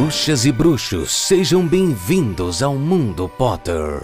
Bruxas e bruxos, sejam bem-vindos ao Mundo Potter.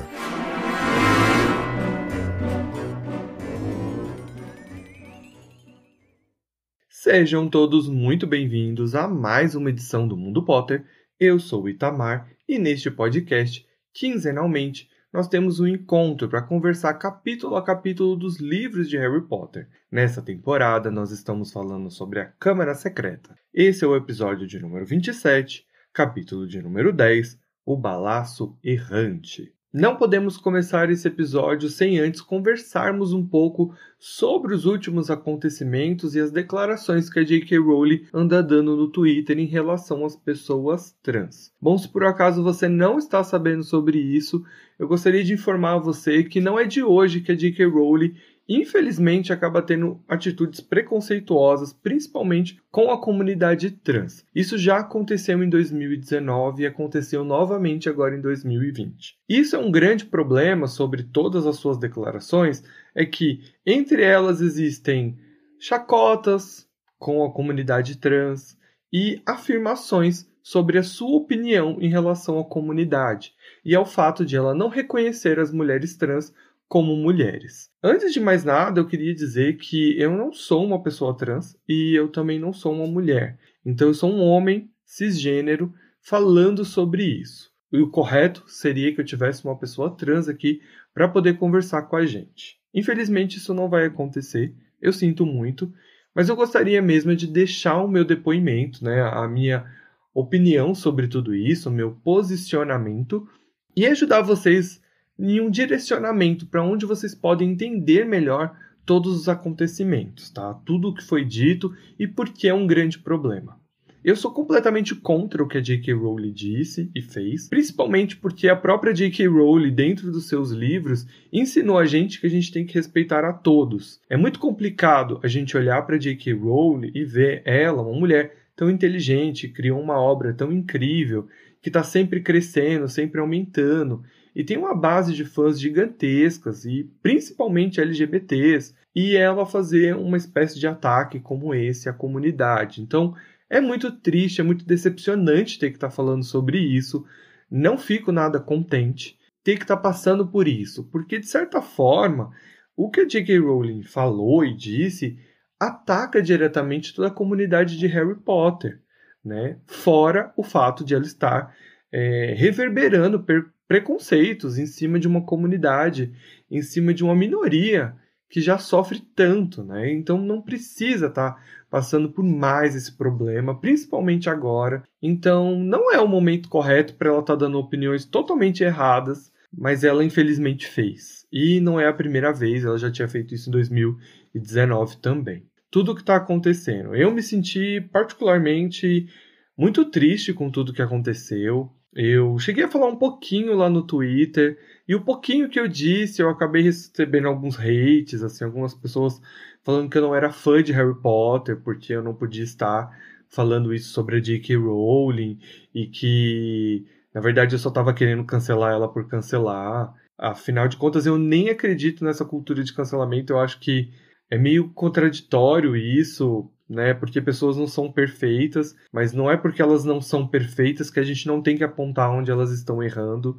Sejam todos muito bem-vindos a mais uma edição do Mundo Potter. Eu sou o Itamar e neste podcast, quinzenalmente, nós temos um encontro para conversar capítulo a capítulo dos livros de Harry Potter. Nessa temporada, nós estamos falando sobre a Câmara Secreta. Esse é o episódio de número 27, capítulo de número 10, O Balaço Errante. Não podemos começar esse episódio sem antes conversarmos um pouco sobre os últimos acontecimentos e as declarações que a J.K. Rowling anda dando no Twitter em relação às pessoas trans. Bom, se por acaso você não está sabendo sobre isso, eu gostaria de informar você que não é de hoje que a J.K. Rowling infelizmente acaba tendo atitudes preconceituosas, principalmente com a comunidade trans. Isso já aconteceu em 2019 e aconteceu novamente agora em 2020. Isso é um grande problema sobre todas as suas declarações, é que entre elas existem chacotas com a comunidade trans e afirmações sobre a sua opinião em relação à comunidade e ao fato de ela não reconhecer as mulheres trans como mulheres. Antes de mais nada, eu queria dizer que eu não sou uma pessoa trans e eu também não sou uma mulher. Então eu sou um homem cisgênero falando sobre isso. E o correto seria que eu tivesse uma pessoa trans aqui para poder conversar com a gente. Infelizmente isso não vai acontecer. Eu sinto muito, mas eu gostaria mesmo de deixar o meu depoimento, né, a minha opinião sobre tudo isso, o meu posicionamento e ajudar vocês em um direcionamento para onde vocês podem entender melhor todos os acontecimentos, tá? Tudo o que foi dito e por que é um grande problema. Eu sou completamente contra o que a J.K. Rowling disse e fez, principalmente porque a própria J.K. Rowling, dentro dos seus livros, ensinou a gente que a gente tem que respeitar a todos. É muito complicado a gente olhar para J.K. Rowling e ver ela, uma mulher tão inteligente, criou uma obra tão incrível, que está sempre crescendo, sempre aumentando, e tem uma base de fãs gigantescas e principalmente LGBTs, e ela fazer uma espécie de ataque como esse à comunidade. Então, é muito triste, é muito decepcionante ter que estar tá falando sobre isso. Não fico nada contente ter que estar tá passando por isso, porque de certa forma, o que a J.K. Rowling falou e disse ataca diretamente toda a comunidade de Harry Potter, né? Fora o fato de ela estar é, reverberando preconceitos em cima de uma comunidade, em cima de uma minoria que já sofre tanto, né? Então não precisa estar tá passando por mais esse problema, principalmente agora. Então não é o momento correto para ela estar tá dando opiniões totalmente erradas, mas ela infelizmente fez. E não é a primeira vez, ela já tinha feito isso em 2019 também. Tudo o que está acontecendo. Eu me senti particularmente muito triste com tudo que aconteceu. Eu cheguei a falar um pouquinho lá no Twitter, e o pouquinho que eu disse, eu acabei recebendo alguns hates, assim, algumas pessoas falando que eu não era fã de Harry Potter, porque eu não podia estar falando isso sobre a J.K. Rowling, e que, na verdade, eu só estava querendo cancelar ela por cancelar. Afinal de contas, eu nem acredito nessa cultura de cancelamento, eu acho que é meio contraditório isso, né? Porque pessoas não são perfeitas, mas não é porque elas não são perfeitas que a gente não tem que apontar onde elas estão errando.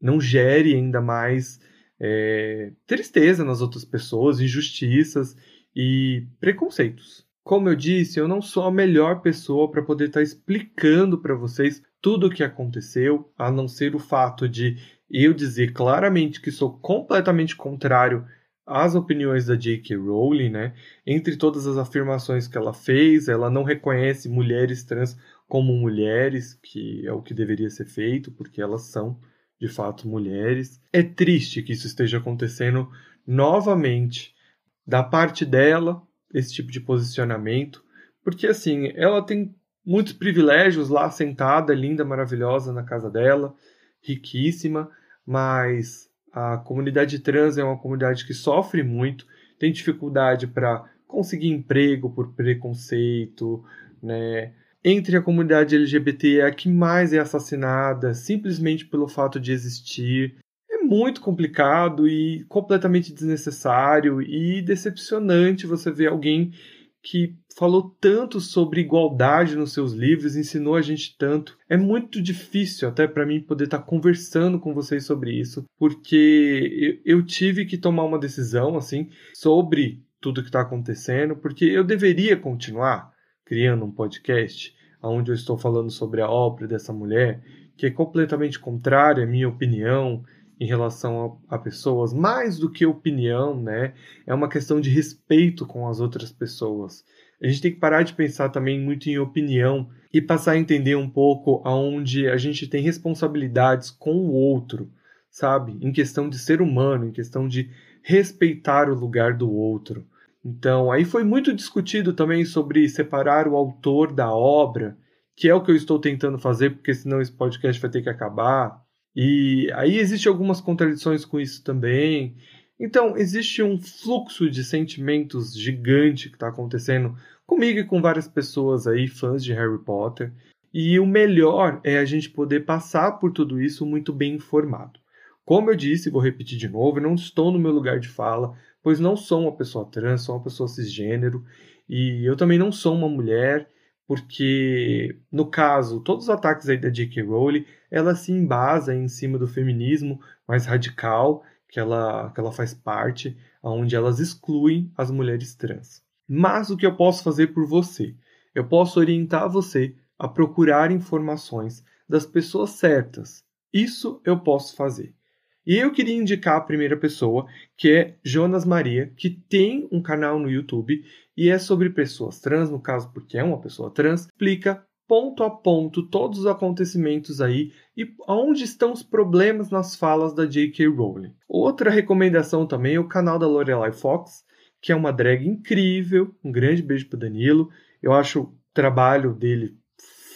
Não gere ainda mais é, tristeza nas outras pessoas, injustiças e preconceitos. Como eu disse, eu não sou a melhor pessoa para poder estar tá explicando para vocês tudo o que aconteceu, a não ser o fato de eu dizer claramente que sou completamente contrário as opiniões da J.K. Rowling, né? Entre todas as afirmações que ela fez, ela não reconhece mulheres trans como mulheres, que é o que deveria ser feito, porque elas são de fato mulheres. É triste que isso esteja acontecendo novamente da parte dela, esse tipo de posicionamento, porque assim, ela tem muitos privilégios lá sentada, linda, maravilhosa na casa dela, riquíssima, mas a comunidade trans é uma comunidade que sofre muito, tem dificuldade para conseguir emprego por preconceito, né? Entre a comunidade LGBT é a que mais é assassinada simplesmente pelo fato de existir. É muito complicado e completamente desnecessário e decepcionante você ver alguém que falou tanto sobre igualdade nos seus livros, ensinou a gente tanto. É muito difícil até para mim poder estar tá conversando com vocês sobre isso, porque eu tive que tomar uma decisão assim sobre tudo que está acontecendo, porque eu deveria continuar criando um podcast onde eu estou falando sobre a obra dessa mulher, que é completamente contrária à minha opinião em relação a, a, pessoas, mais do que opinião, né? É uma questão de respeito com as outras pessoas. A gente tem que parar de pensar também muito em opinião e passar a entender um pouco aonde a gente tem responsabilidades com o outro, sabe? Em questão de ser humano, em questão de respeitar o lugar do outro. Então, aí foi muito discutido também sobre separar o autor da obra, que é o que eu estou tentando fazer, porque senão esse podcast vai ter que acabar. E aí existe algumas contradições com isso também. Então, existe um fluxo de sentimentos gigante que está acontecendo comigo e com várias pessoas aí, fãs de Harry Potter. E o melhor é a gente poder passar por tudo isso muito bem informado. Como eu disse, vou repetir de novo, eu não estou no meu lugar de fala, pois não sou uma pessoa trans, sou uma pessoa cisgênero, e eu também não sou uma mulher, porque, no caso, todos os ataques aí da J.K. Rowling, ela se embasa em cima do feminismo mais radical que ela, que ela faz parte, onde elas excluem as mulheres trans. Mas o que eu posso fazer por você? Eu posso orientar você a procurar informações das pessoas certas. Isso eu posso fazer. E eu queria indicar a primeira pessoa, que é Jonas Maria, que tem um canal no YouTube e é sobre pessoas trans, no caso, porque é uma pessoa trans, explica ponto a ponto todos os acontecimentos aí e onde estão os problemas nas falas da J.K. Rowling. Outra recomendação também é o canal da Lorelai Fox, que é uma drag incrível. Um grande beijo para Danilo. Eu acho o trabalho dele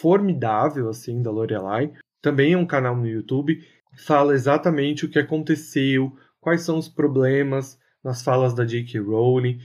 formidável assim da Lorelai. Também é um canal no YouTube fala exatamente o que aconteceu, quais são os problemas nas falas da J.K. Rowling.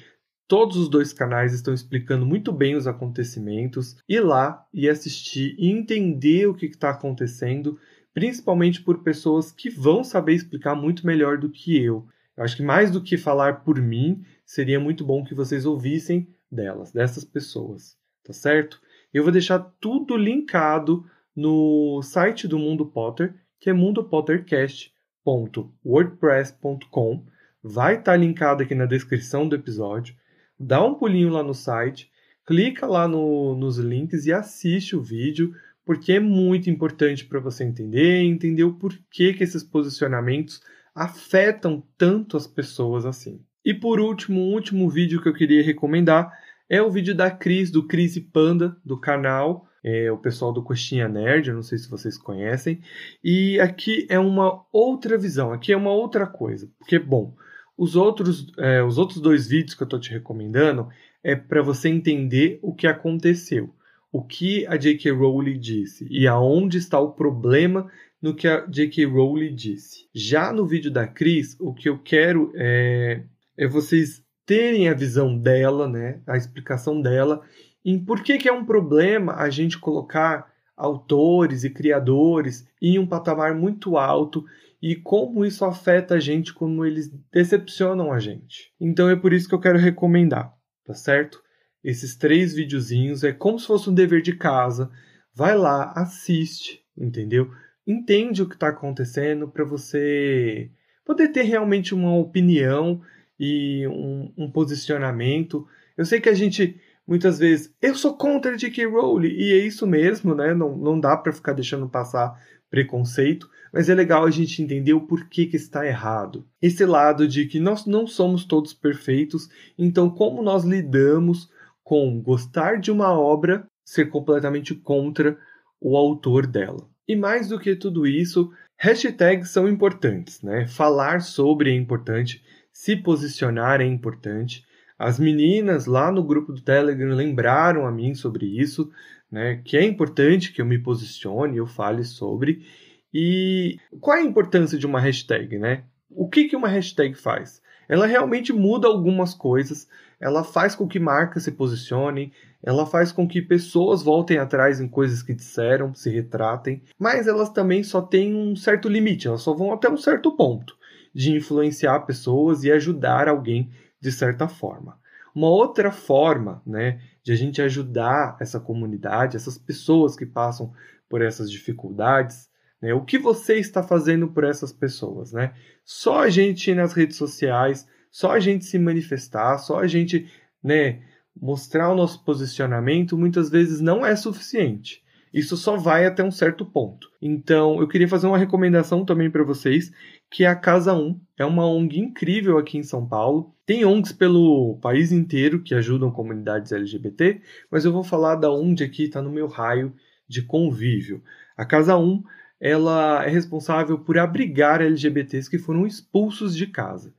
Todos os dois canais estão explicando muito bem os acontecimentos. Ir lá e assistir e entender o que está acontecendo, principalmente por pessoas que vão saber explicar muito melhor do que eu. Eu acho que mais do que falar por mim, seria muito bom que vocês ouvissem delas, dessas pessoas, tá certo? Eu vou deixar tudo linkado no site do Mundo Potter, que é mundopottercast.wordpress.com. Vai estar tá linkado aqui na descrição do episódio. Dá um pulinho lá no site, clica lá no, nos links e assiste o vídeo, porque é muito importante para você entender, entender o porquê que esses posicionamentos afetam tanto as pessoas assim. E por último, um último vídeo que eu queria recomendar é o vídeo da Cris, do Cris e Panda, do canal, é, o pessoal do Coxinha Nerd, eu não sei se vocês conhecem. E aqui é uma outra visão, aqui é uma outra coisa. Porque, bom, os outros, é, os outros dois vídeos que eu estou te recomendando é para você entender o que aconteceu, o que a J.K. Rowling disse e aonde está o problema no que a J.K. Rowling disse. Já no vídeo da Cris, o que eu quero é, é vocês terem a visão dela, né, a explicação dela em por que, que é um problema a gente colocar autores e criadores em um patamar muito alto e como isso afeta a gente, como eles decepcionam a gente. Então é por isso que eu quero recomendar, tá certo? Esses três videozinhos é como se fosse um dever de casa. Vai lá, assiste, entendeu? Entende o que está acontecendo para você poder ter realmente uma opinião e um, um posicionamento. Eu sei que a gente muitas vezes, eu sou contra J.K. Rowling, e é isso mesmo, né? Não, não dá para ficar deixando passar preconceito, mas é legal a gente entender o porquê que está errado. Esse lado de que nós não somos todos perfeitos, então como nós lidamos com gostar de uma obra, ser completamente contra o autor dela. E mais do que tudo isso, hashtags são importantes, né? Falar sobre é importante, se posicionar é importante. As meninas lá no grupo do Telegram lembraram a mim sobre isso, né? Que é importante que eu me posicione, eu fale sobre. E qual é a importância de uma hashtag, né? O que, que uma hashtag faz? Ela realmente muda algumas coisas, ela faz com que marcas se posicionem, ela faz com que pessoas voltem atrás em coisas que disseram, se retratem, mas elas também só têm um certo limite, elas só vão até um certo ponto de influenciar pessoas e ajudar alguém de certa forma. Uma outra forma, né, de a gente ajudar essa comunidade, essas pessoas que passam por essas dificuldades, né, o que você está fazendo por essas pessoas, né? Só a gente ir nas redes sociais, só a gente se manifestar, só a gente, né, mostrar o nosso posicionamento, muitas vezes não é suficiente. Isso só vai até um certo ponto. Então, eu queria fazer uma recomendação também para vocês, que é a Casa 1. É uma ONG incrível aqui em São Paulo. Tem ONGs pelo país inteiro que ajudam comunidades LGBT, mas eu vou falar da onde aqui está no meu raio de convívio. A Casa 1 ela é responsável por abrigar LGBTs que foram expulsos de casa.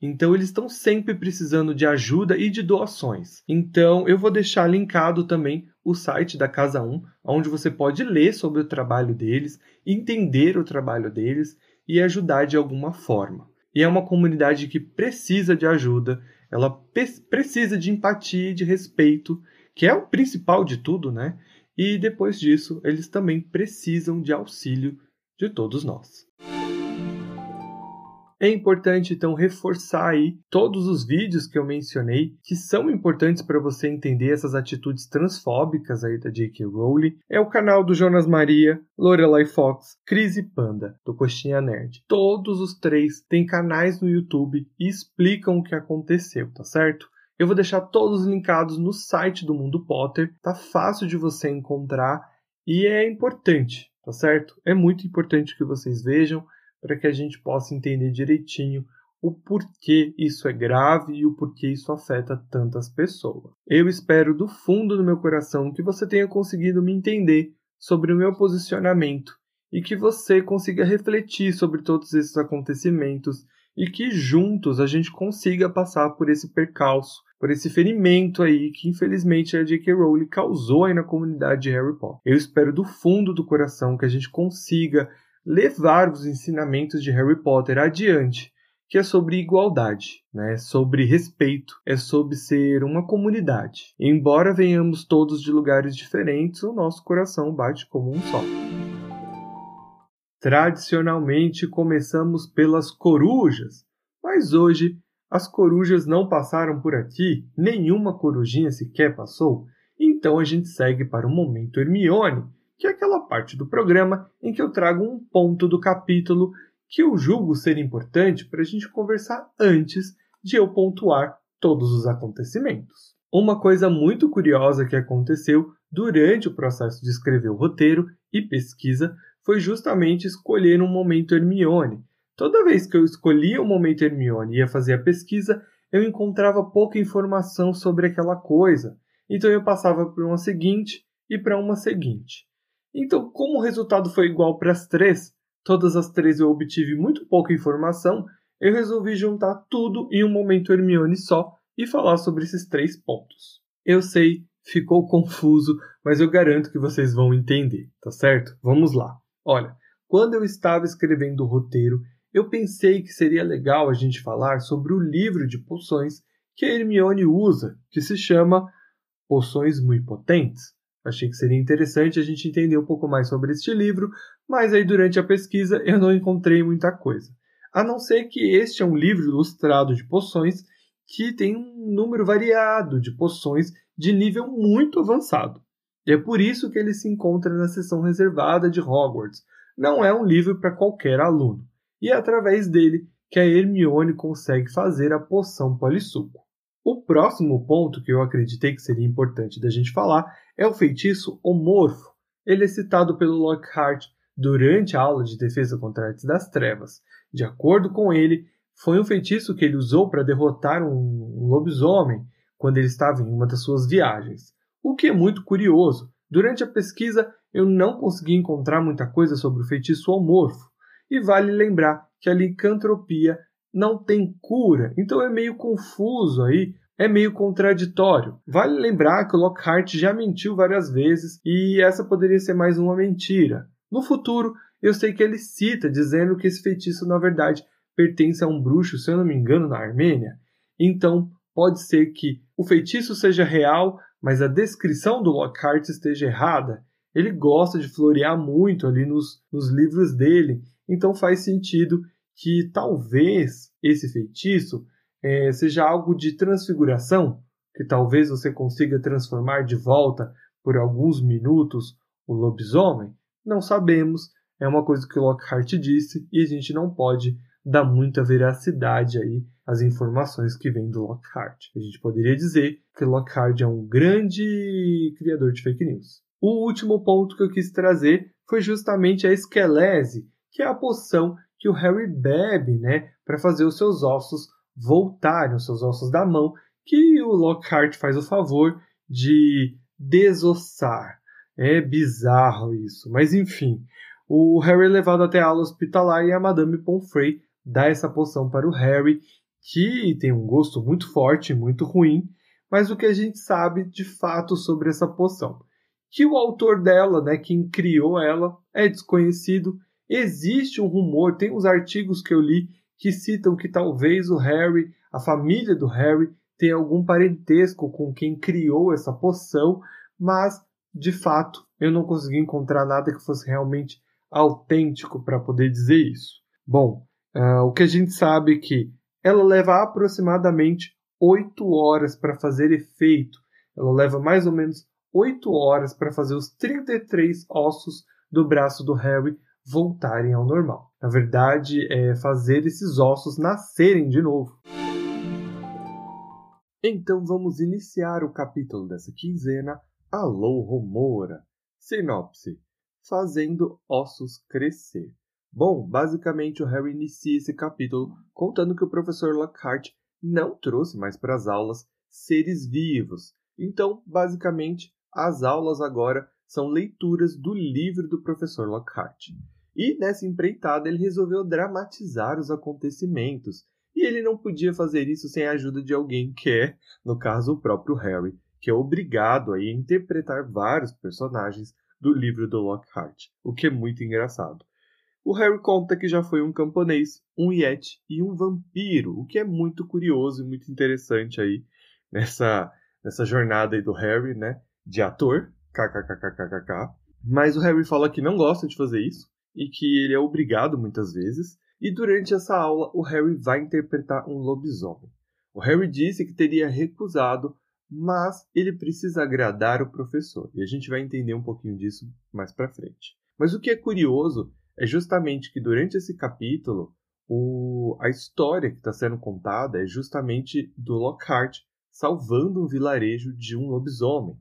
Então eles estão sempre precisando de ajuda e de doações. Então eu vou deixar linkado também o site da Casa 1, onde você pode ler sobre o trabalho deles, entender o trabalho deles e ajudar de alguma forma. E é uma comunidade que precisa de ajuda, ela precisa de empatia e de respeito, que é o principal de tudo, né? E depois disso, eles também precisam de auxílio de todos nós. É importante então reforçar aí todos os vídeos que eu mencionei que são importantes para você entender essas atitudes transfóbicas aí da J.K. Rowling. É o canal do Jonas Maria, Lorelai Fox, Cris e Panda, do Coxinha Nerd. Todos os três têm canais no YouTube e explicam o que aconteceu, tá certo? Eu vou deixar todos linkados no site do Mundo Potter, tá fácil de você encontrar e é importante, tá certo? É muito importante que vocês vejam para que a gente possa entender direitinho o porquê isso é grave e o porquê isso afeta tantas pessoas. Eu espero do fundo do meu coração que você tenha conseguido me entender sobre o meu posicionamento e que você consiga refletir sobre todos esses acontecimentos e que juntos a gente consiga passar por esse percalço, por esse ferimento aí que infelizmente a J.K. Rowling causou aí na comunidade de Harry Potter. Eu espero do fundo do coração que a gente consiga levar os ensinamentos de Harry Potter adiante, que é sobre igualdade, né? sobre respeito, é sobre ser uma comunidade. Embora venhamos todos de lugares diferentes, o nosso coração bate como um só. Tradicionalmente começamos pelas corujas, mas hoje as corujas não passaram por aqui, nenhuma corujinha sequer passou, então a gente segue para o momento Hermione, que é aquela parte do programa em que eu trago um ponto do capítulo que eu julgo ser importante para a gente conversar antes de eu pontuar todos os acontecimentos. Uma coisa muito curiosa que aconteceu durante o processo de escrever o roteiro e pesquisa foi justamente escolher um momento Hermione. Toda vez que eu escolhia o um momento Hermione e ia fazer a pesquisa, eu encontrava pouca informação sobre aquela coisa. Então eu passava para uma seguinte e para uma seguinte. Então, como o resultado foi igual para as três, todas as três eu obtive muito pouca informação, eu resolvi juntar tudo em um momento Hermione só e falar sobre esses três pontos. Eu sei, ficou confuso, mas eu garanto que vocês vão entender, tá certo? Vamos lá. Olha, quando eu estava escrevendo o roteiro, eu pensei que seria legal a gente falar sobre o livro de poções que a Hermione usa, que se chama Poções Muito Potentes. Achei que seria interessante a gente entender um pouco mais sobre este livro, mas aí durante a pesquisa eu não encontrei muita coisa. A não ser que este é um livro ilustrado de poções que tem um número variado de poções de nível muito avançado. E é por isso que ele se encontra na seção reservada de Hogwarts. Não é um livro para qualquer aluno. E é através dele que a Hermione consegue fazer a poção polissuco. O próximo ponto que eu acreditei que seria importante da gente falar é o feitiço Homorfo. Ele é citado pelo Lockhart durante a aula de defesa contra artes das trevas. De acordo com ele, foi um feitiço que ele usou para derrotar um lobisomem quando ele estava em uma das suas viagens. O que é muito curioso. Durante a pesquisa, eu não consegui encontrar muita coisa sobre o feitiço homorfo. E vale lembrar que a licantropia não tem cura, então é meio confuso aí, é meio contraditório. Vale lembrar que o Lockhart já mentiu várias vezes e essa poderia ser mais uma mentira. No futuro, eu sei que ele cita dizendo que esse feitiço na verdade pertence a um bruxo, se eu não me engano, na Armênia. Então, pode ser que o feitiço seja real, mas a descrição do Lockhart esteja errada. Ele gosta de florear muito ali nos, nos livros dele, então faz sentido que talvez esse feitiço é, seja algo de transfiguração, que talvez você consiga transformar de volta por alguns minutos o lobisomem? Não sabemos, é uma coisa que Lockhart disse e a gente não pode dar muita veracidade aí às informações que vêm do Lockhart. A gente poderia dizer que Lockhart é um grande criador de fake news. O último ponto que eu quis trazer foi justamente a esquelese, que é a poção que o Harry bebe, né, para fazer os seus ossos voltarem, os seus ossos da mão, que o Lockhart faz o favor de desossar. É bizarro isso, mas enfim. O Harry é levado até a ala hospitalar e a Madame Pomfrey dá essa poção para o Harry, que tem um gosto muito forte, muito ruim, mas o que a gente sabe de fato sobre essa poção? Que o autor dela, né, quem criou ela, é desconhecido. Existe um rumor, tem uns artigos que eu li que citam que talvez o Harry, a família do Harry, tenha algum parentesco com quem criou essa poção, mas de fato eu não consegui encontrar nada que fosse realmente autêntico para poder dizer isso. Bom, uh, o que a gente sabe é que ela leva aproximadamente 8 horas para fazer efeito. Ela leva mais ou menos 8 horas para fazer os 33 ossos do braço do Harry voltarem ao normal. Na verdade, é fazer esses ossos nascerem de novo. Então vamos iniciar o capítulo dessa quinzena, Alô Romora. Sinopse: Fazendo ossos crescer. Bom, basicamente o Harry inicia esse capítulo contando que o professor Lockhart não trouxe mais para as aulas seres vivos. Então, basicamente, as aulas agora são leituras do livro do professor Lockhart. E nessa empreitada ele resolveu dramatizar os acontecimentos, e ele não podia fazer isso sem a ajuda de alguém que é, no caso, o próprio Harry, que é obrigado a interpretar vários personagens do livro do Lockhart, o que é muito engraçado. O Harry conta que já foi um camponês, um yeti e um vampiro, o que é muito curioso e muito interessante aí nessa, nessa jornada aí do Harry, né? De ator, kkkkkkk. Mas o Harry fala que não gosta de fazer isso e que ele é obrigado muitas vezes. E durante essa aula, o Harry vai interpretar um lobisomem. O Harry disse que teria recusado, mas ele precisa agradar o professor. E a gente vai entender um pouquinho disso mais para frente. Mas o que é curioso é justamente que durante esse capítulo, o, a história que está sendo contada é justamente do Lockhart salvando um vilarejo de um lobisomem,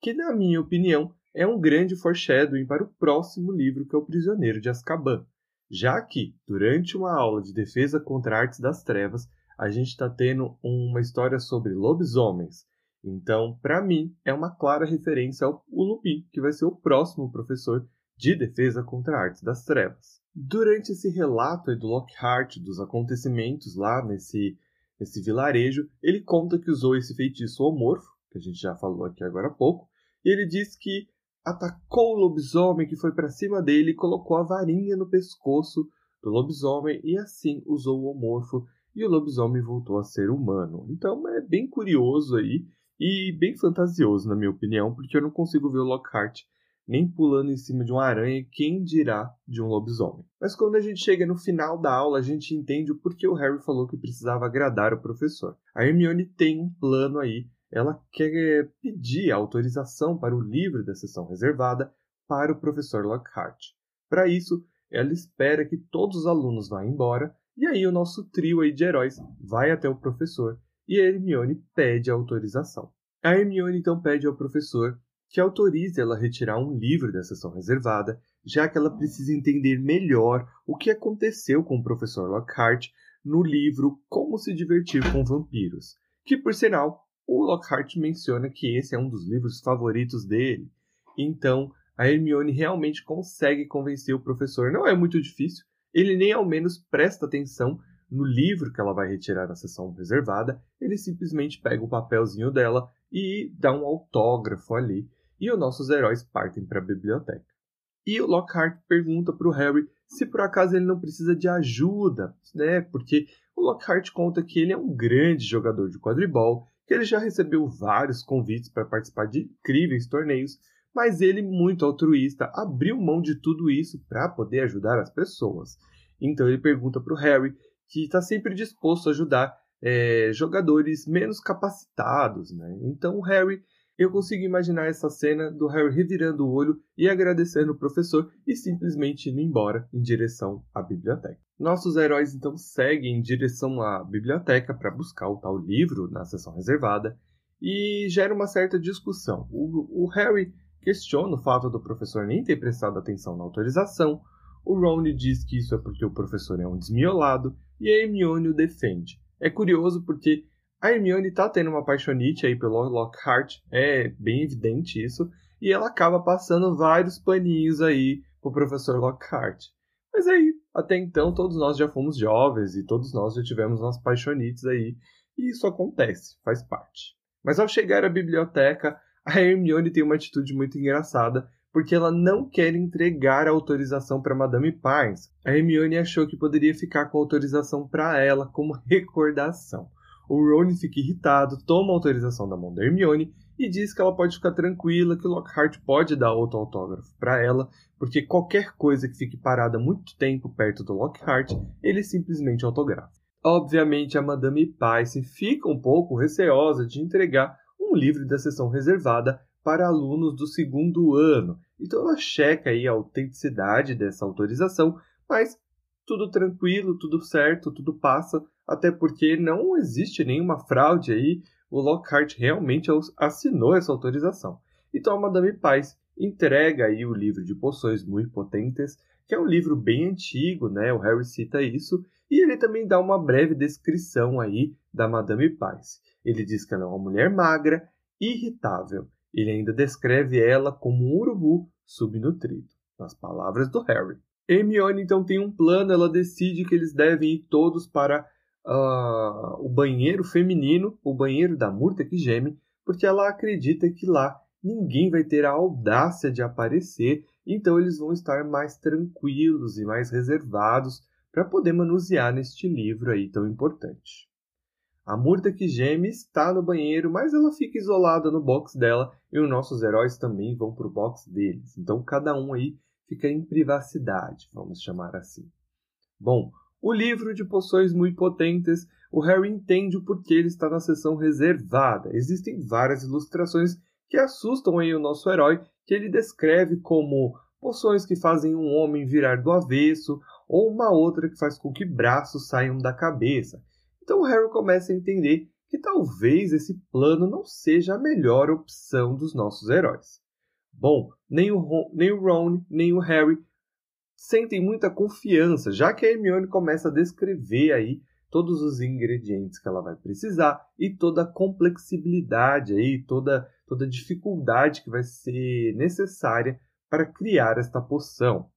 que, na minha opinião, é um grande foreshadowing para o próximo livro, que é O Prisioneiro de Azkaban. Já que, durante uma aula de defesa contra artes das trevas, a gente está tendo uma história sobre lobisomens. Então, para mim, é uma clara referência ao Lupin, que vai ser o próximo professor de defesa contra artes das trevas. Durante esse relato do Lockhart dos acontecimentos lá nesse, nesse vilarejo, ele conta que usou esse feitiço homorfo, que a gente já falou aqui agora há pouco, e ele diz que atacou o lobisomem que foi para cima dele e colocou a varinha no pescoço do lobisomem e assim usou o homorfo e o lobisomem voltou a ser humano. Então é bem curioso aí e bem fantasioso, na minha opinião, porque eu não consigo ver o Lockhart nem pulando em cima de uma aranha, quem dirá de um lobisomem. Mas quando a gente chega no final da aula, a gente entende o porquê o Harry falou que precisava agradar o professor. A Hermione tem um plano aí, ela quer pedir autorização para o livro da sessão reservada para o professor Lockhart. Para isso, ela espera que todos os alunos vá embora e aí o nosso trio aí de heróis vai até o professor e a Hermione pede autorização. A Hermione então pede ao professor que autorize ela a retirar um livro da sessão reservada, já que ela precisa entender melhor o que aconteceu com o professor Lockhart no livro Como se divertir com vampiros, que por sinal o Lockhart menciona que esse é um dos livros favoritos dele. Então, a Hermione realmente consegue convencer o professor. Não é muito difícil, ele nem ao menos presta atenção no livro que ela vai retirar da sessão reservada, ele simplesmente pega o papelzinho dela e dá um autógrafo ali e os nossos heróis partem para a biblioteca. E o Lockhart pergunta para o Harry se por acaso ele não precisa de ajuda, né? Porque o Lockhart conta que ele é um grande jogador de quadribol, que ele já recebeu vários convites para participar de incríveis torneios, mas ele, muito altruísta, abriu mão de tudo isso para poder ajudar as pessoas. Então ele pergunta para o Harry, que está sempre disposto a ajudar, é, jogadores menos capacitados, né? Então o Harry, eu consigo imaginar essa cena do Harry revirando o olho e agradecendo o professor e simplesmente indo embora em direção à biblioteca. Nossos heróis então seguem em direção à biblioteca para buscar o tal livro na sessão reservada e gera uma certa discussão. O, o Harry questiona o fato do professor nem ter prestado atenção na autorização. O Ron diz que isso é porque o professor é um desmiolado e a Hermione o defende. É curioso porque a Hermione tá tendo uma paixonite aí pelo Lockhart, é bem evidente isso, e ela acaba passando vários paninhos aí pro professor Lockhart. Mas aí, até então, todos nós já fomos jovens e todos nós já tivemos umas paixonites aí, e isso acontece, faz parte. Mas ao chegar à biblioteca, a Hermione tem uma atitude muito engraçada, porque ela não quer entregar a autorização para Madame Pines. A Hermione achou que poderia ficar com a autorização para ela como recordação. O Ron fica irritado, toma a autorização da mão da Hermione e diz que ela pode ficar tranquila, que Lockhart pode dar outro autógrafo para ela, porque qualquer coisa que fique parada muito tempo perto do Lockhart, ele simplesmente autografa. Obviamente, a Madame Pice fica um pouco receosa de entregar um livro da sessão reservada para alunos do segundo ano. Então ela checa aí a autenticidade dessa autorização, mas tudo tranquilo, tudo certo, tudo passa, até porque não existe nenhuma fraude aí, o Lockhart realmente assinou essa autorização. Então a Madame Paz entrega aí o livro de poções muito potentes, que é um livro bem antigo, né? O Harry cita isso, e ele também dá uma breve descrição aí da Madame Paz. Ele diz que ela é uma mulher magra, irritável, ele ainda descreve ela como um urubu subnutrido, nas palavras do Harry. Hermione então tem um plano, ela decide que eles devem ir todos para uh, o banheiro feminino, o banheiro da Murta que geme, porque ela acredita que lá ninguém vai ter a audácia de aparecer, então eles vão estar mais tranquilos e mais reservados para poder manusear neste livro aí tão importante. A Murta que geme está no banheiro, mas ela fica isolada no box dela e os nossos heróis também vão para o box deles. Então cada um aí fica em privacidade, vamos chamar assim. Bom, o livro de poções muito potentes, o Harry entende o porquê ele está na seção reservada. Existem várias ilustrações que assustam aí o nosso herói, que ele descreve como poções que fazem um homem virar do avesso, ou uma outra que faz com que braços saiam da cabeça. Então o Harry começa a entender que talvez esse plano não seja a melhor opção dos nossos heróis. Bom, nem o, Ron, nem o Ron, nem o Harry sentem muita confiança, já que a Hermione começa a descrever aí todos os ingredientes que ela vai precisar e toda a complexibilidade aí, toda toda a dificuldade que vai ser necessária para criar esta poção.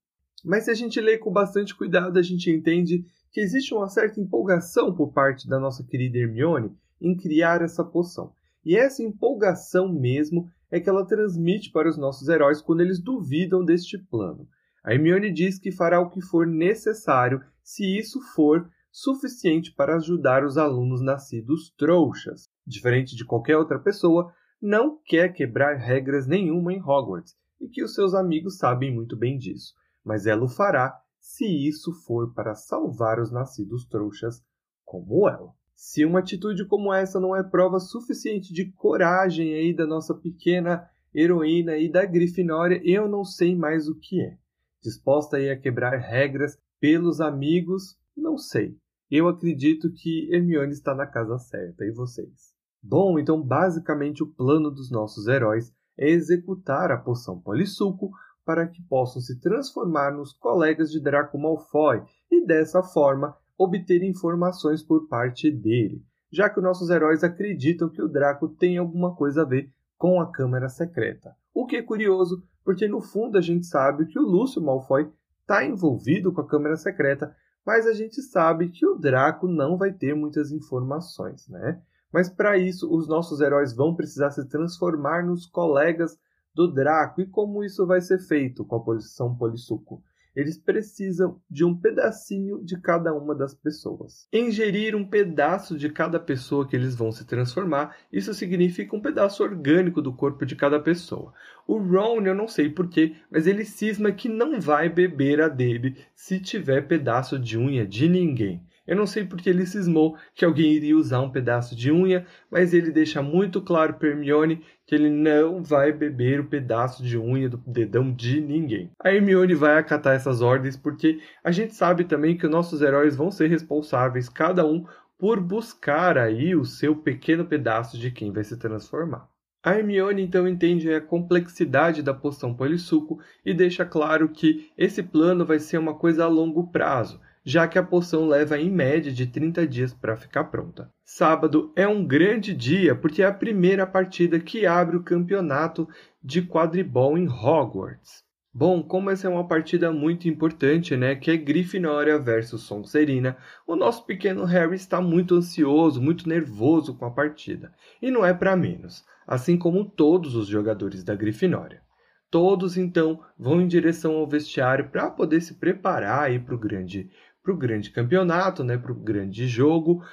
Mas se a gente lê com bastante cuidado, a gente entende que existe uma certa empolgação por parte da nossa querida Hermione em criar essa poção. E essa empolgação mesmo é que ela transmite para os nossos heróis quando eles duvidam deste plano. A Hermione diz que fará o que for necessário se isso for suficiente para ajudar os alunos nascidos trouxas. Diferente de qualquer outra pessoa, não quer quebrar regras nenhuma em Hogwarts e que os seus amigos sabem muito bem disso, mas ela o fará se isso for para salvar os nascidos trouxas como ela. Se uma atitude como essa não é prova suficiente de coragem aí da nossa pequena heroína e da Grifinória, eu não sei mais o que é. Disposta aí a quebrar regras pelos amigos, não sei. Eu acredito que Hermione está na casa certa, e vocês? Bom, então basicamente o plano dos nossos heróis é executar a poção polissuco para que possam se transformar nos colegas de Draco Malfoy e dessa forma obter informações por parte dele, já que nossos heróis acreditam que o Draco tem alguma coisa a ver com a Câmara Secreta. O que é curioso, porque no fundo a gente sabe que o Lúcio Malfoy está envolvido com a Câmara Secreta, mas a gente sabe que o Draco não vai ter muitas informações, né? Mas para isso, os nossos heróis vão precisar se transformar nos colegas do Draco. E como isso vai ser feito com a posição polissuco? Eles precisam de um pedacinho de cada uma das pessoas. Ingerir um pedaço de cada pessoa que eles vão se transformar, isso significa um pedaço orgânico do corpo de cada pessoa. O Ron, eu não sei porquê, mas ele cisma que não vai beber a dele se tiver pedaço de unha de ninguém. Eu não sei porque ele cismou que alguém iria usar um pedaço de unha, mas ele deixa muito claro para Hermione que ele não vai beber o pedaço de unha do dedão de ninguém. A Hermione vai acatar essas ordens porque a gente sabe também que nossos heróis vão ser responsáveis, cada um por buscar aí o seu pequeno pedaço de quem vai se transformar. A Hermione então entende a complexidade da poção polissuco e deixa claro que esse plano vai ser uma coisa a longo prazo, já que a poção leva em média de 30 dias para ficar pronta. Sábado é um grande dia porque é a primeira partida que abre o campeonato de quadribol em Hogwarts. Bom, como essa é uma partida muito importante, né, que é Grifinória versus Sonserina, o nosso pequeno Harry está muito ansioso, muito nervoso com a partida. E não é para menos, assim como todos os jogadores da Grifinória. Todos então vão em direção ao vestiário para poder se preparar aí para o grande, pro grande campeonato, né, para o grande jogo.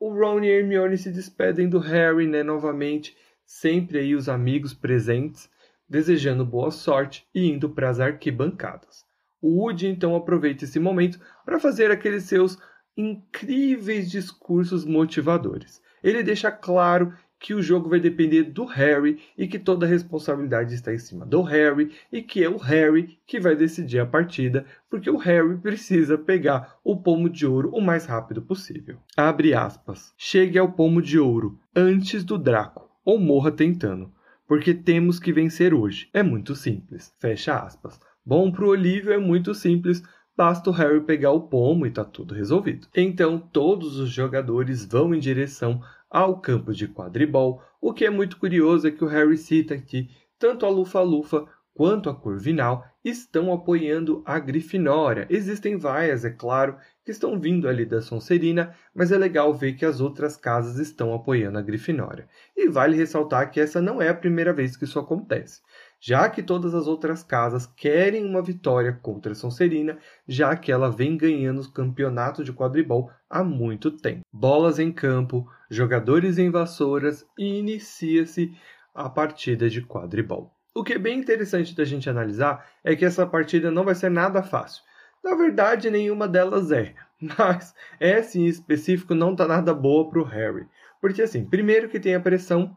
O Ron e Hermione se despedem do Harry, né, novamente, sempre aí os amigos presentes desejando boa sorte e indo para as arquibancadas. O Woody então aproveita esse momento para fazer aqueles seus incríveis discursos motivadores. Ele deixa claro que o jogo vai depender do Harry e que toda a responsabilidade está em cima do Harry e que é o Harry que vai decidir a partida, porque o Harry precisa pegar o pomo de ouro o mais rápido possível. Abre aspas. Chegue ao pomo de ouro antes do Draco ou morra tentando porque temos que vencer hoje. É muito simples. Fecha aspas. Bom, pro Olívio é muito simples, basta o Harry pegar o pomo e tá tudo resolvido. Então todos os jogadores vão em direção ao campo de quadribol. O que é muito curioso é que o Harry cita que tanto a Lufa-Lufa quanto a Corvinal estão apoiando a Grifinória. Existem vaias, é claro, que estão vindo ali da Sonserina, mas é legal ver que as outras casas estão apoiando a Grifinória. E vale ressaltar que essa não é a primeira vez que isso acontece, já que todas as outras casas querem uma vitória contra a Sonserina, já que ela vem ganhando o campeonato de quadribol há muito tempo. Bolas em campo, jogadores em vassouras e inicia-se a partida de quadribol. O que é bem interessante da gente analisar é que essa partida não vai ser nada fácil. Na verdade, nenhuma delas é, mas essa em específico não tá nada boa pro Harry. Porque assim, primeiro que tem a pressão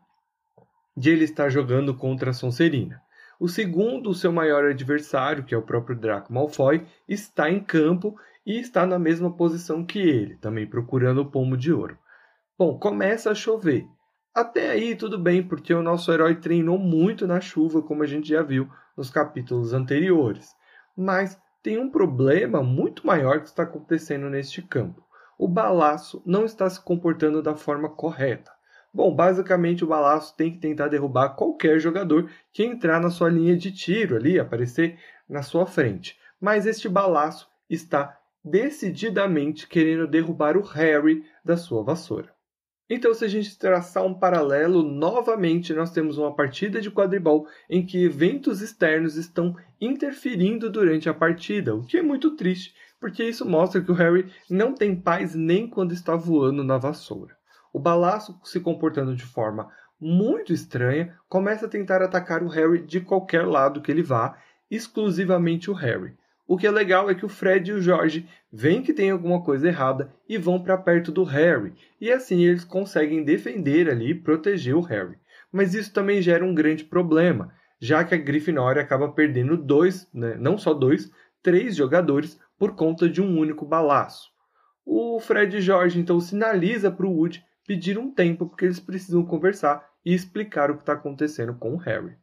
de ele estar jogando contra a Sonserina. O segundo, seu maior adversário, que é o próprio Draco Malfoy, está em campo e está na mesma posição que ele, também procurando o pomo de ouro. Bom, começa a chover. Até aí tudo bem, porque o nosso herói treinou muito na chuva, como a gente já viu nos capítulos anteriores. Mas tem um problema muito maior que está acontecendo neste campo. O balaço não está se comportando da forma correta. Bom, basicamente o balaço tem que tentar derrubar qualquer jogador que entrar na sua linha de tiro ali, aparecer na sua frente. Mas este balaço está decididamente querendo derrubar o Harry da sua vassoura. Então, se a gente traçar um paralelo, novamente nós temos uma partida de quadribol em que eventos externos estão interferindo durante a partida, o que é muito triste, porque isso mostra que o Harry não tem paz nem quando está voando na vassoura. O balaço, se comportando de forma muito estranha, começa a tentar atacar o Harry de qualquer lado que ele vá, exclusivamente o Harry. O que é legal é que o Fred e o George veem que tem alguma coisa errada e vão para perto do Harry, e assim eles conseguem defender ali e proteger o Harry. Mas isso também gera um grande problema, já que a Grifinória acaba perdendo dois, né, não só dois, três jogadores por conta de um único balaço. O Fred e George então sinaliza para o Wood pedir um tempo porque eles precisam conversar e explicar o que está acontecendo com o Harry.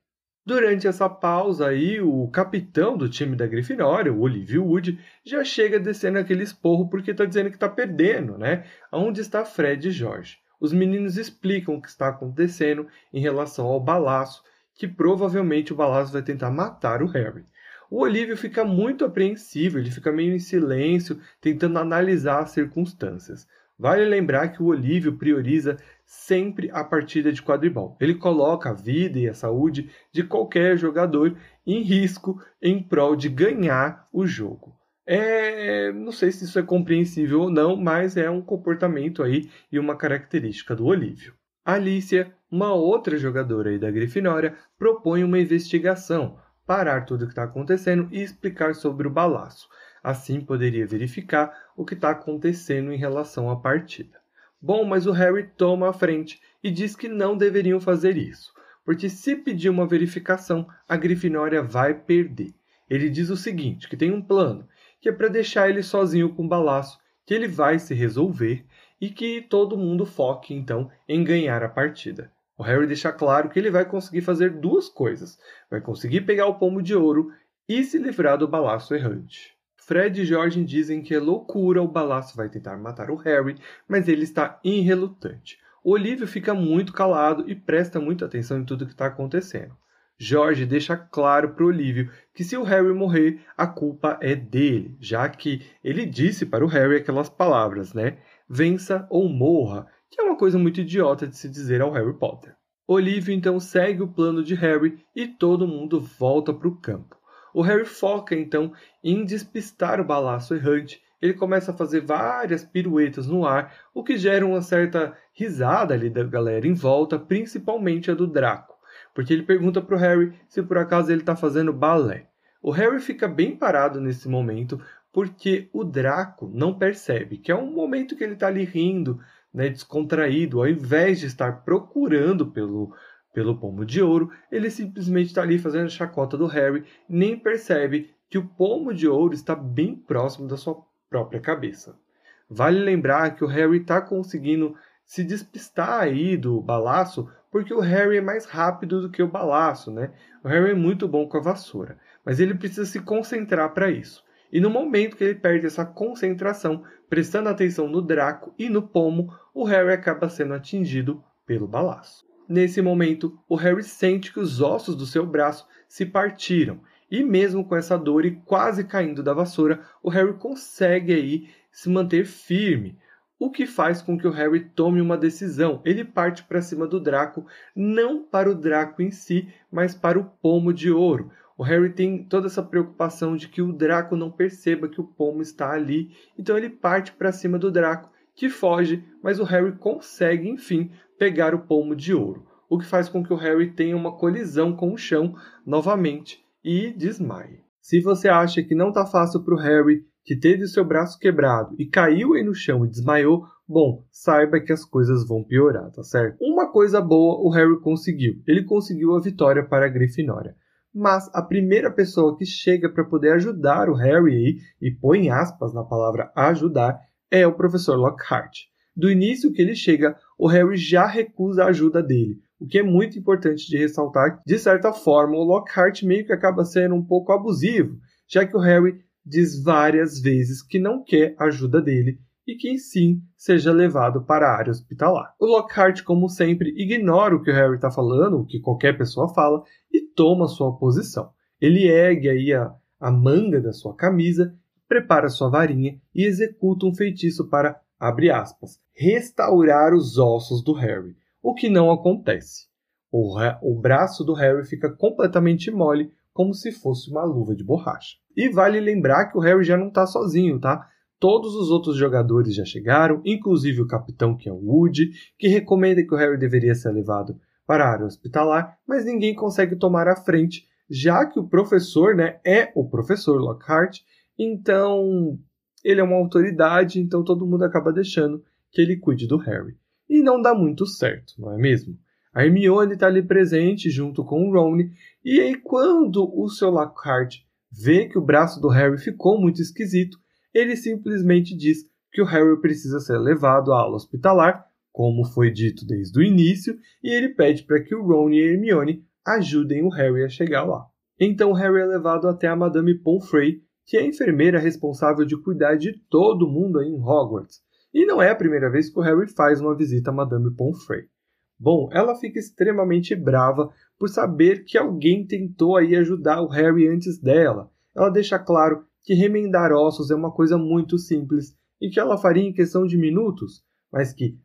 Durante essa pausa aí, o capitão do time da Grifinória, o Olivia Wood, já chega descendo aquele esporro porque está dizendo que está perdendo, né? Onde está Fred e Jorge? Os meninos explicam o que está acontecendo em relação ao balaço, que provavelmente o balaço vai tentar matar o Harry. O Olívio fica muito apreensivo, ele fica meio em silêncio, tentando analisar as circunstâncias. Vale lembrar que o Olívio prioriza sempre a partida de quadribol. Ele coloca a vida e a saúde de qualquer jogador em risco em prol de ganhar o jogo. É, não sei se isso é compreensível ou não, mas é um comportamento aí e uma característica do Olívio. Alicia, uma outra jogadora aí da Grifinória, propõe uma investigação, parar tudo o que está acontecendo e explicar sobre o balaço. Assim poderia verificar o que está acontecendo em relação à partida. Bom, mas o Harry toma a frente e diz que não deveriam fazer isso, porque se pedir uma verificação, a Grifinória vai perder. Ele diz o seguinte, que tem um plano, que é para deixar ele sozinho com o balaço, que ele vai se resolver e que todo mundo foque então em ganhar a partida. O Harry deixa claro que ele vai conseguir fazer duas coisas: vai conseguir pegar o pomo de ouro e se livrar do balaço errante. Fred e George dizem que é loucura o balaço vai tentar matar o Harry, mas ele está irrelutante. O Olívio fica muito calado e presta muita atenção em tudo que está acontecendo. George deixa claro para Olívio que se o Harry morrer, a culpa é dele, já que ele disse para o Harry aquelas palavras, né? Vença ou morra, que é uma coisa muito idiota de se dizer ao Harry Potter. Olívio então segue o plano de Harry e todo mundo volta para o campo. O Harry foca então em despistar o balaço errante. Ele começa a fazer várias piruetas no ar, o que gera uma certa risada ali da galera em volta, principalmente a do Draco, porque ele pergunta para o Harry se por acaso ele está fazendo balé. O Harry fica bem parado nesse momento, porque o Draco não percebe que é um momento que ele está ali rindo, né, descontraído, ao invés de estar procurando pelo pelo pomo de ouro, ele simplesmente está ali fazendo chacota do Harry, nem percebe que o pomo de ouro está bem próximo da sua própria cabeça. Vale lembrar que o Harry está conseguindo se despistar aí do balaço, porque o Harry é mais rápido do que o balaço, né? O Harry é muito bom com a vassoura, mas ele precisa se concentrar para isso. E no momento que ele perde essa concentração, prestando atenção no Draco e no pomo, o Harry acaba sendo atingido pelo balaço. Nesse momento, o Harry sente que os ossos do seu braço se partiram, e mesmo com essa dor e quase caindo da vassoura, o Harry consegue aí se manter firme, o que faz com que o Harry tome uma decisão. Ele parte para cima do Draco, não para o Draco em si, mas para o pomo de ouro. O Harry tem toda essa preocupação de que o Draco não perceba que o pomo está ali, então ele parte para cima do Draco, que foge, mas o Harry consegue, enfim, pegar o pomo de ouro, o que faz com que o Harry tenha uma colisão com o chão novamente e desmaie. Se você acha que não está fácil para o Harry, que teve seu braço quebrado e caiu aí no chão e desmaiou, bom, saiba que as coisas vão piorar, tá certo? Uma coisa boa o Harry conseguiu. Ele conseguiu a vitória para a Grifinória. Mas a primeira pessoa que chega para poder ajudar o Harry aí, e põe aspas na palavra ajudar, é o professor Lockhart. Do início que ele chega, o Harry já recusa a ajuda dele, o que é muito importante de ressaltar. De certa forma, o Lockhart meio que acaba sendo um pouco abusivo, já que o Harry diz várias vezes que não quer a ajuda dele e que sim seja levado para a área hospitalar. O Lockhart, como sempre, ignora o que o Harry está falando, o que qualquer pessoa fala, e toma sua posição. Ele ergue aí a, a manga da sua camisa, prepara sua varinha e executa um feitiço para abre aspas, restaurar os ossos do Harry, o que não acontece. O, o braço do Harry fica completamente mole, como se fosse uma luva de borracha. E vale lembrar que o Harry já não está sozinho, tá? Todos os outros jogadores já chegaram, inclusive o capitão, que é o Woody, que recomenda que o Harry deveria ser levado para a área hospitalar, mas ninguém consegue tomar a frente, já que o professor né, é o professor Lockhart, então ele é uma autoridade, então todo mundo acaba deixando que ele cuide do Harry. E não dá muito certo, não é mesmo? A Hermione está ali presente junto com o Ron, e aí quando o seu Lockhart vê que o braço do Harry ficou muito esquisito, ele simplesmente diz que o Harry precisa ser levado à aula hospitalar, como foi dito desde o início, e ele pede para que o Ron e a Hermione ajudem o Harry a chegar lá. Então Harry é levado até a Madame Pomfrey, que é a enfermeira responsável de cuidar de todo mundo em Hogwarts. E não é a primeira vez que o Harry faz uma visita a Madame Pomfrey. Bom, ela fica extremamente brava por saber que alguém tentou aí ajudar o Harry antes dela. Ela deixa claro que remendar ossos é uma coisa muito simples e que ela faria em questão de minutos, mas que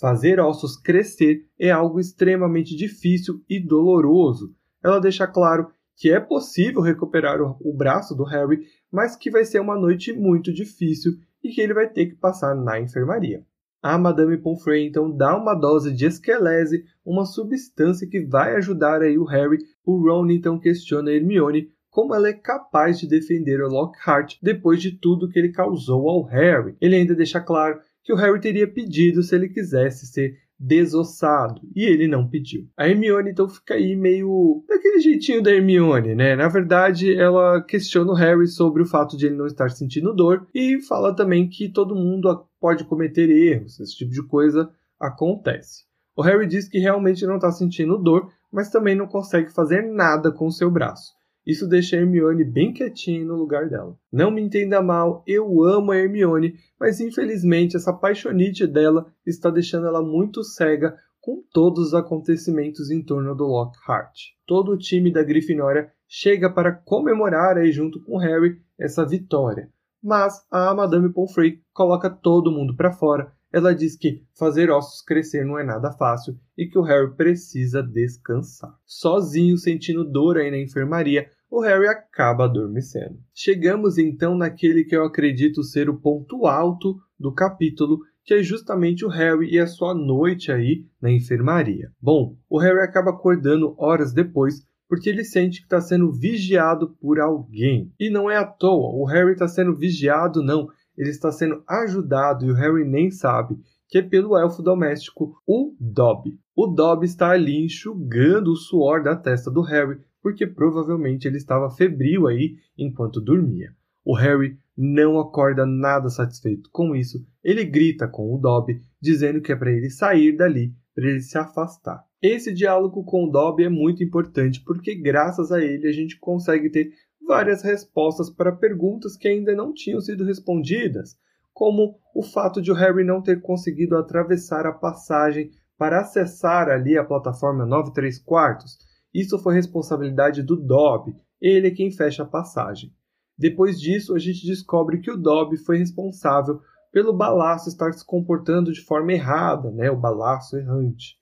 fazer ossos crescer é algo extremamente difícil e doloroso. Ela deixa claro que é possível recuperar o, o braço do Harry, mas que vai ser uma noite muito difícil e que ele vai ter que passar na enfermaria. A Madame Pomfrey então dá uma dose de esquelese, uma substância que vai ajudar aí o Harry. O Ron então questiona Hermione como ela é capaz de defender o Lockhart depois de tudo que ele causou ao Harry. Ele ainda deixa claro que o Harry teria pedido se ele quisesse ser desossado, e ele não pediu. A Hermione então fica aí meio daquele jeitinho da Hermione, né? Na verdade, ela questiona o Harry sobre o fato de ele não estar sentindo dor e fala também que todo mundo pode cometer erros, esse tipo de coisa acontece. O Harry diz que realmente não está sentindo dor, mas também não consegue fazer nada com o seu braço. Isso deixa Hermione bem quietinha no lugar dela. Não me entenda mal, eu amo a Hermione, mas infelizmente essa paixonite dela está deixando ela muito cega com todos os acontecimentos em torno do Lockhart. Todo o time da Grifinória chega para comemorar aí junto com Harry essa vitória, mas a Madame Pomfrey coloca todo mundo para fora ela diz que fazer ossos crescer não é nada fácil e que o Harry precisa descansar. Sozinho, sentindo dor aí na enfermaria, o Harry acaba adormecendo. Chegamos então naquele que eu acredito ser o ponto alto do capítulo, que é justamente o Harry e a sua noite aí na enfermaria. Bom, o Harry acaba acordando horas depois porque ele sente que está sendo vigiado por alguém. E não é à toa, o Harry está sendo vigiado, não ele está sendo ajudado e o Harry nem sabe que é pelo elfo doméstico, o Dobby. O Dobby está ali enxugando o suor da testa do Harry, porque provavelmente ele estava febril aí enquanto dormia. O Harry não acorda nada satisfeito com isso. Ele grita com o Dobby, dizendo que é para ele sair dali, para ele se afastar. Esse diálogo com o Dobby é muito importante porque graças a ele a gente consegue ter várias respostas para perguntas que ainda não tinham sido respondidas, como o fato de o Harry não ter conseguido atravessar a passagem para acessar ali a plataforma 93 quartos. Isso foi responsabilidade do Dobby, ele é quem fecha a passagem. Depois disso, a gente descobre que o Dobby foi responsável pelo balaço estar se comportando de forma errada, né, o balaço errante.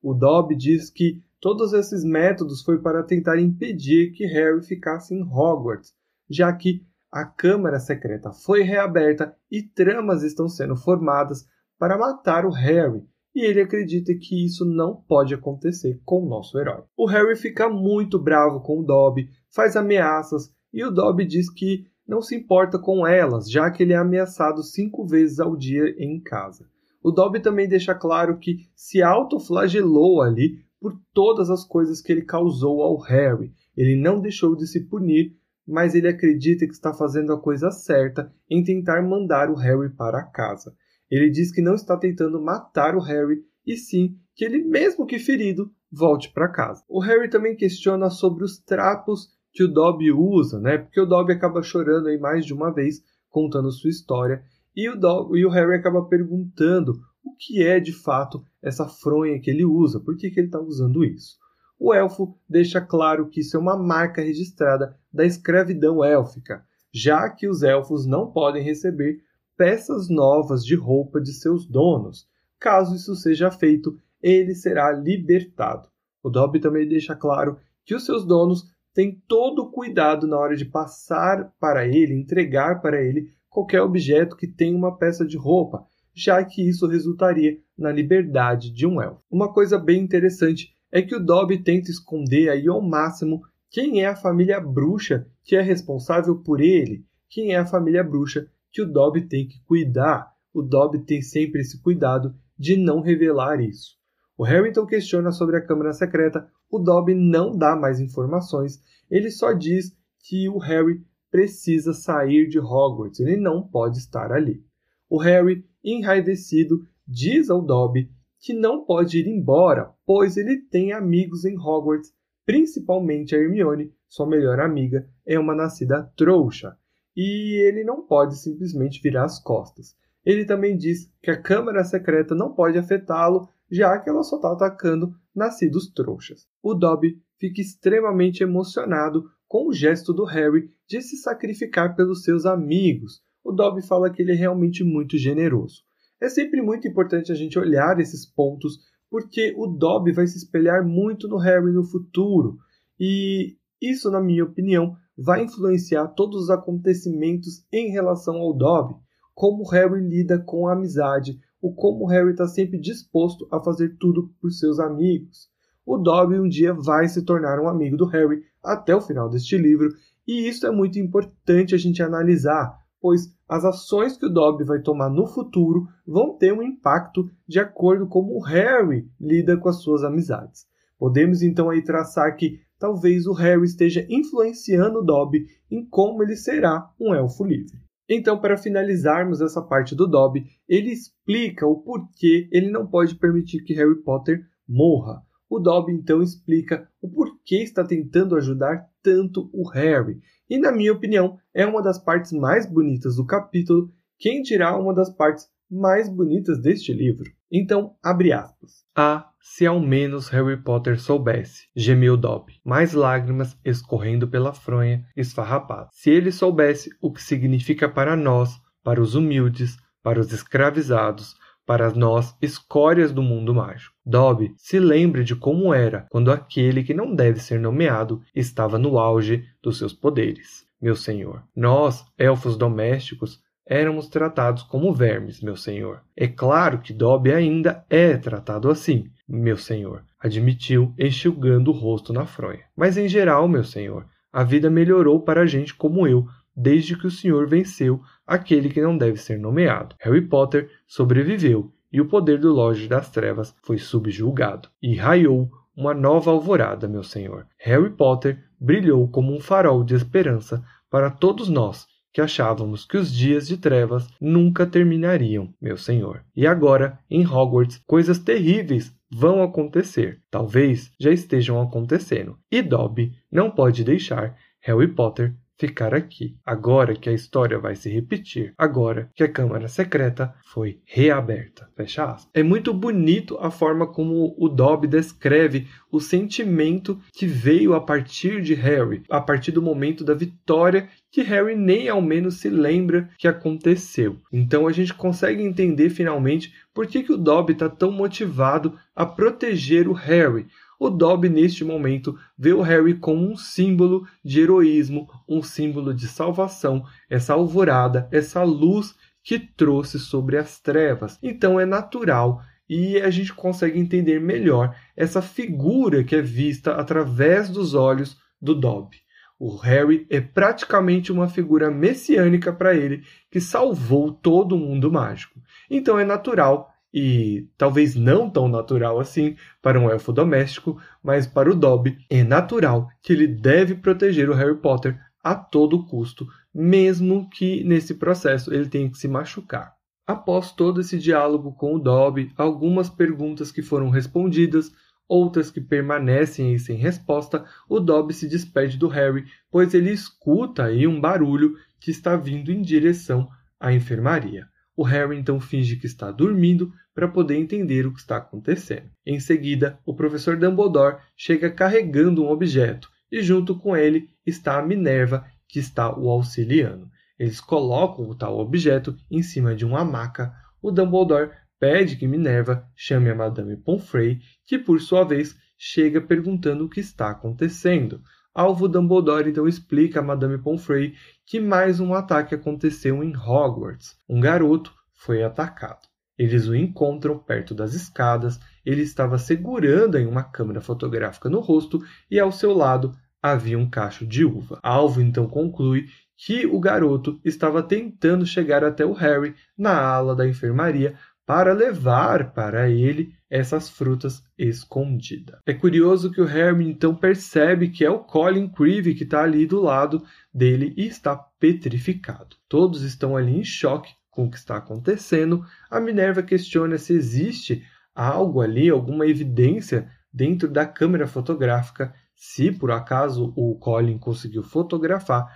O Dobby diz que Todos esses métodos foi para tentar impedir que Harry ficasse em Hogwarts, já que a Câmara Secreta foi reaberta e tramas estão sendo formadas para matar o Harry, e ele acredita que isso não pode acontecer com o nosso herói. O Harry fica muito bravo com o Dobby, faz ameaças e o Dobby diz que não se importa com elas, já que ele é ameaçado cinco vezes ao dia em casa. O Dobby também deixa claro que se autoflagelou ali por todas as coisas que ele causou ao Harry. Ele não deixou de se punir, mas ele acredita que está fazendo a coisa certa em tentar mandar o Harry para casa. Ele diz que não está tentando matar o Harry, e sim que ele, mesmo que ferido, volte para casa. O Harry também questiona sobre os trapos que o Dobby usa, né? Porque o Dobby acaba chorando aí mais de uma vez contando sua história e o, Dobby, e o Harry acaba perguntando o que é de fato essa fronha que ele usa, por que, que ele está usando isso. O elfo deixa claro que isso é uma marca registrada da escravidão élfica, já que os elfos não podem receber peças novas de roupa de seus donos. Caso isso seja feito, ele será libertado. O Dobby também deixa claro que os seus donos têm todo o cuidado na hora de passar para ele, entregar para ele qualquer objeto que tenha uma peça de roupa, já que isso resultaria na liberdade de um elfo. Uma coisa bem interessante é que o Dobby tenta esconder aí ao máximo quem é a família bruxa que é responsável por ele, quem é a família bruxa que o Dobby tem que cuidar. O Dobby tem sempre esse cuidado de não revelar isso. O Harry então questiona sobre a Câmara Secreta, o Dobby não dá mais informações, ele só diz que o Harry precisa sair de Hogwarts, ele não pode estar ali. O Harry enraivecido, diz ao Dobby que não pode ir embora, pois ele tem amigos em Hogwarts, principalmente a Hermione, sua melhor amiga, é uma nascida trouxa, e ele não pode simplesmente virar as costas. Ele também diz que a Câmara Secreta não pode afetá-lo, já que ela só está atacando nascidos trouxas. O Dobby fica extremamente emocionado com o gesto do Harry de se sacrificar pelos seus amigos, o Dobby fala que ele é realmente muito generoso. É sempre muito importante a gente olhar esses pontos, porque o Dobby vai se espelhar muito no Harry no futuro, e isso, na minha opinião, vai influenciar todos os acontecimentos em relação ao Dobby, como Harry lida com a amizade, o como Harry está sempre disposto a fazer tudo por seus amigos. O Dobby um dia vai se tornar um amigo do Harry até o final deste livro, E isso é muito importante a gente analisar, pois as ações que o Dobby vai tomar no futuro vão ter um impacto de acordo com como o Harry lida com as suas amizades. Podemos então aí traçar que talvez o Harry esteja influenciando o Dobby em como ele será um elfo livre. Então, para finalizarmos essa parte do Dobby, ele explica o porquê ele não pode permitir que Harry Potter morra. O Dobby então explica o porquê está tentando ajudar tanto o Harry. E na minha opinião, é uma das partes mais bonitas do capítulo, quem dirá uma das partes mais bonitas deste livro. Então, abre aspas. Ah, se ao menos Harry Potter soubesse, gemeu Dobby, mais lágrimas escorrendo pela fronha esfarrapada. Se ele soubesse o que significa para nós, para os humildes, para os escravizados, para nós escórias do mundo mágico. Dobby se lembre de como era quando aquele que não deve ser nomeado estava no auge dos seus poderes. Meu senhor, nós, elfos domésticos, éramos tratados como vermes, meu senhor. É claro que Dobby ainda é tratado assim, meu senhor, admitiu, enxugando o rosto na fronha. Mas em geral, meu senhor, a vida melhorou para gente como eu, desde que o senhor venceu aquele que não deve ser nomeado. Harry Potter sobreviveu e o poder do Lorde das Trevas foi subjulgado. E raiou uma nova alvorada, meu senhor. Harry Potter brilhou como um farol de esperança para todos nós que achávamos que os dias de trevas nunca terminariam, meu senhor. E agora, em Hogwarts, coisas terríveis vão acontecer. Talvez já estejam acontecendo. E Dobby não pode deixar Harry Potter ficar aqui, agora que a história vai se repetir, agora que a Câmara Secreta foi reaberta. Fecha aspas. É muito bonito a forma como o Dobby descreve o sentimento que veio a partir de Harry, a partir do momento da vitória que Harry nem ao menos se lembra que aconteceu. Então a gente consegue entender finalmente por que, que o Dobby está tão motivado a proteger o Harry, o Dobby, neste momento, vê o Harry como um símbolo de heroísmo, um símbolo de salvação, essa alvorada, essa luz que trouxe sobre as trevas. Então é natural e a gente consegue entender melhor essa figura que é vista através dos olhos do Dobby. O Harry é praticamente uma figura messiânica para ele que salvou todo o mundo mágico. Então é natural e talvez não tão natural assim para um elfo doméstico, mas para o Dobby é natural que ele deve proteger o Harry Potter a todo custo, mesmo que nesse processo ele tenha que se machucar. Após todo esse diálogo com o Dobby, algumas perguntas que foram respondidas, outras que permanecem aí sem resposta, o Dobby se despede do Harry, pois ele escuta aí um barulho que está vindo em direção à enfermaria. O Harry então finge que está dormindo para poder entender o que está acontecendo. Em seguida, o professor Dumbledore chega carregando um objeto e junto com ele está a Minerva, que está o auxiliando. Eles colocam o tal objeto em cima de uma maca. O Dumbledore pede que Minerva chame a Madame Pomfrey, que por sua vez chega perguntando o que está acontecendo. Alvo Dumbledore então explica a Madame Pomfrey que mais um ataque aconteceu em Hogwarts. Um garoto foi atacado. Eles o encontram perto das escadas. Ele estava segurando em uma câmera fotográfica no rosto e ao seu lado havia um cacho de uva. Alvo então conclui que o garoto estava tentando chegar até o Harry na ala da enfermaria para levar para ele essas frutas escondidas. É curioso que o Harry então percebe que é o Colin Creevy que está ali do lado dele e está petrificado. Todos estão ali em choque com o que está acontecendo. A Minerva questiona se existe algo ali, alguma evidência dentro da câmera fotográfica, se por acaso o Colin conseguiu fotografar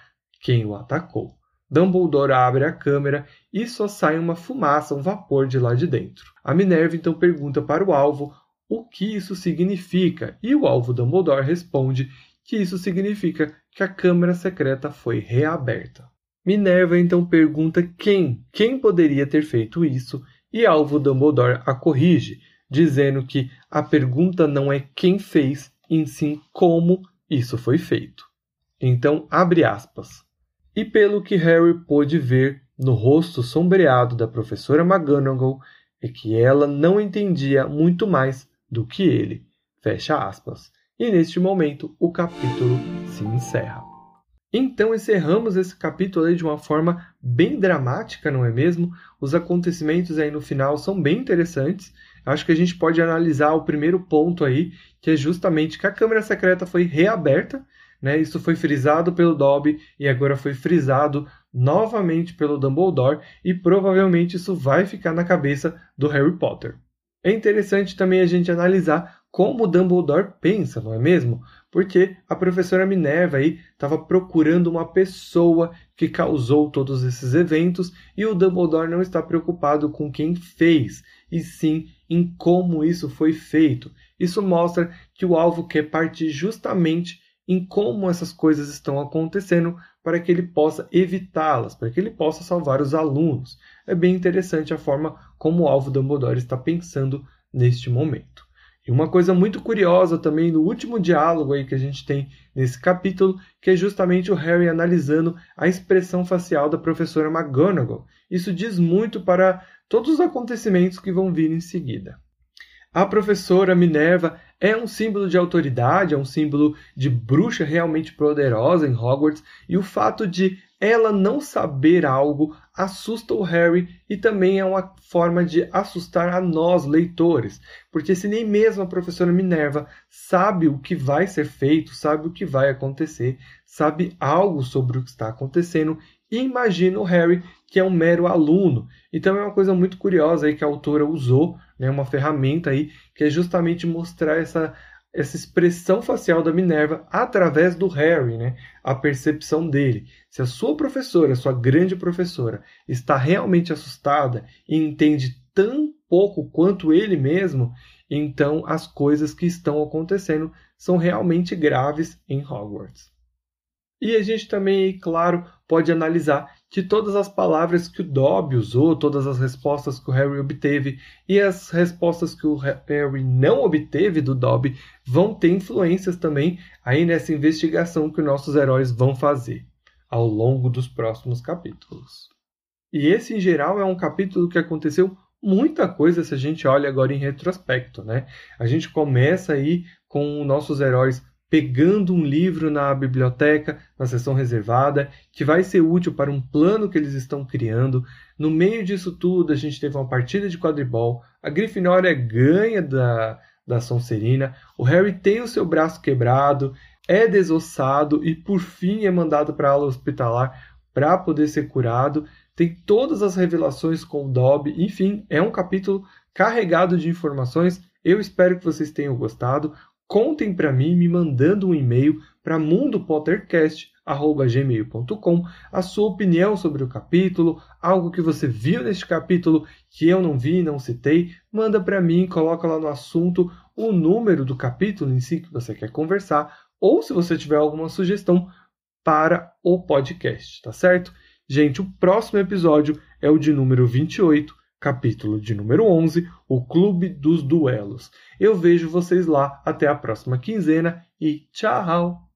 quem o atacou. Dumbledore abre a câmera e só sai uma fumaça, um vapor de lá de dentro. A Minerva então pergunta para o alvo o que isso significa, e o alvo Dumbledore responde que isso significa que a câmara secreta foi reaberta. Minerva então pergunta quem, quem poderia ter feito isso, e alvo Dumbledore a corrige, dizendo que a pergunta não é quem fez, em sim como isso foi feito. Então, abre aspas e pelo que Harry pôde ver no rosto sombreado da professora McGonagall é que ela não entendia muito mais do que ele. Fecha aspas. E neste momento o capítulo se encerra. Então encerramos esse capítulo de uma forma bem dramática, não é mesmo? Os acontecimentos aí no final são bem interessantes. Acho que a gente pode analisar o primeiro ponto aí, que é justamente que a Câmara Secreta foi reaberta, né? Isso foi frisado pelo Dobby e agora foi frisado novamente pelo Dumbledore e provavelmente isso vai ficar na cabeça do Harry Potter. É interessante também a gente analisar como Dumbledore pensa, não é mesmo? Porque a professora Minerva aí estava procurando uma pessoa que causou todos esses eventos e o Dumbledore não está preocupado com quem fez, e sim em como isso foi feito. Isso mostra que o alvo quer partir justamente em como essas coisas estão acontecendo para que ele possa evitá-las, para que ele possa salvar os alunos. É bem interessante a forma como o alvo Dumbledore está pensando neste momento. E uma coisa muito curiosa também no último diálogo aí que a gente tem nesse capítulo, que é justamente o Harry analisando a expressão facial da professora McGonagall. Isso diz muito para todos os acontecimentos que vão vir em seguida. A professora Minerva é um símbolo de autoridade, é um símbolo de bruxa realmente poderosa em Hogwarts, e o fato de ela não saber algo assusta o Harry e também é uma forma de assustar a nós, leitores. Porque se nem mesmo a professora Minerva sabe o que vai ser feito, sabe o que vai acontecer, sabe algo sobre o que está acontecendo, imagina o Harry, que é um mero aluno. Então é uma coisa muito curiosa aí que a autora usou, né, uma ferramenta aí, que é justamente mostrar essa essa expressão facial da Minerva através do Harry, né? a percepção dele. Se a sua professora, a sua grande professora, está realmente assustada e entende tão pouco quanto ele mesmo, então as coisas que estão acontecendo são realmente graves em Hogwarts. E a gente também, claro, pode analisar que todas as palavras que o Dobby usou, todas as respostas que o Harry obteve e as respostas que o Harry não obteve do Dobby vão ter influências também aí nessa investigação que nossos heróis vão fazer ao longo dos próximos capítulos. E esse, em geral, é um capítulo que aconteceu muita coisa se a gente olha agora em retrospecto, né? A gente começa aí com nossos heróis pegando um livro na biblioteca, na seção reservada, que vai ser útil para um plano que eles estão criando. No meio disso tudo, a gente teve uma partida de quadribol, a Grifinória ganha da, da Sonserina, o Harry tem o seu braço quebrado, é desossado e por fim é mandado para a aula hospitalar para poder ser curado. Tem todas as revelações com o Dobby, enfim, é um capítulo carregado de informações. Eu espero que vocês tenham gostado contem para mim me mandando um e-mail para mundopottercast@gmail.com a sua opinião sobre o capítulo, algo que você viu neste capítulo que eu não vi, não citei, manda para mim, coloca lá no assunto o número do capítulo em si que você quer conversar, ou se você tiver alguma sugestão para o podcast, tá certo? Gente, o próximo episódio é o de número 28 capítulo de número 11, o Clube dos Duelos. Eu vejo vocês lá até a próxima quinzena e tchau!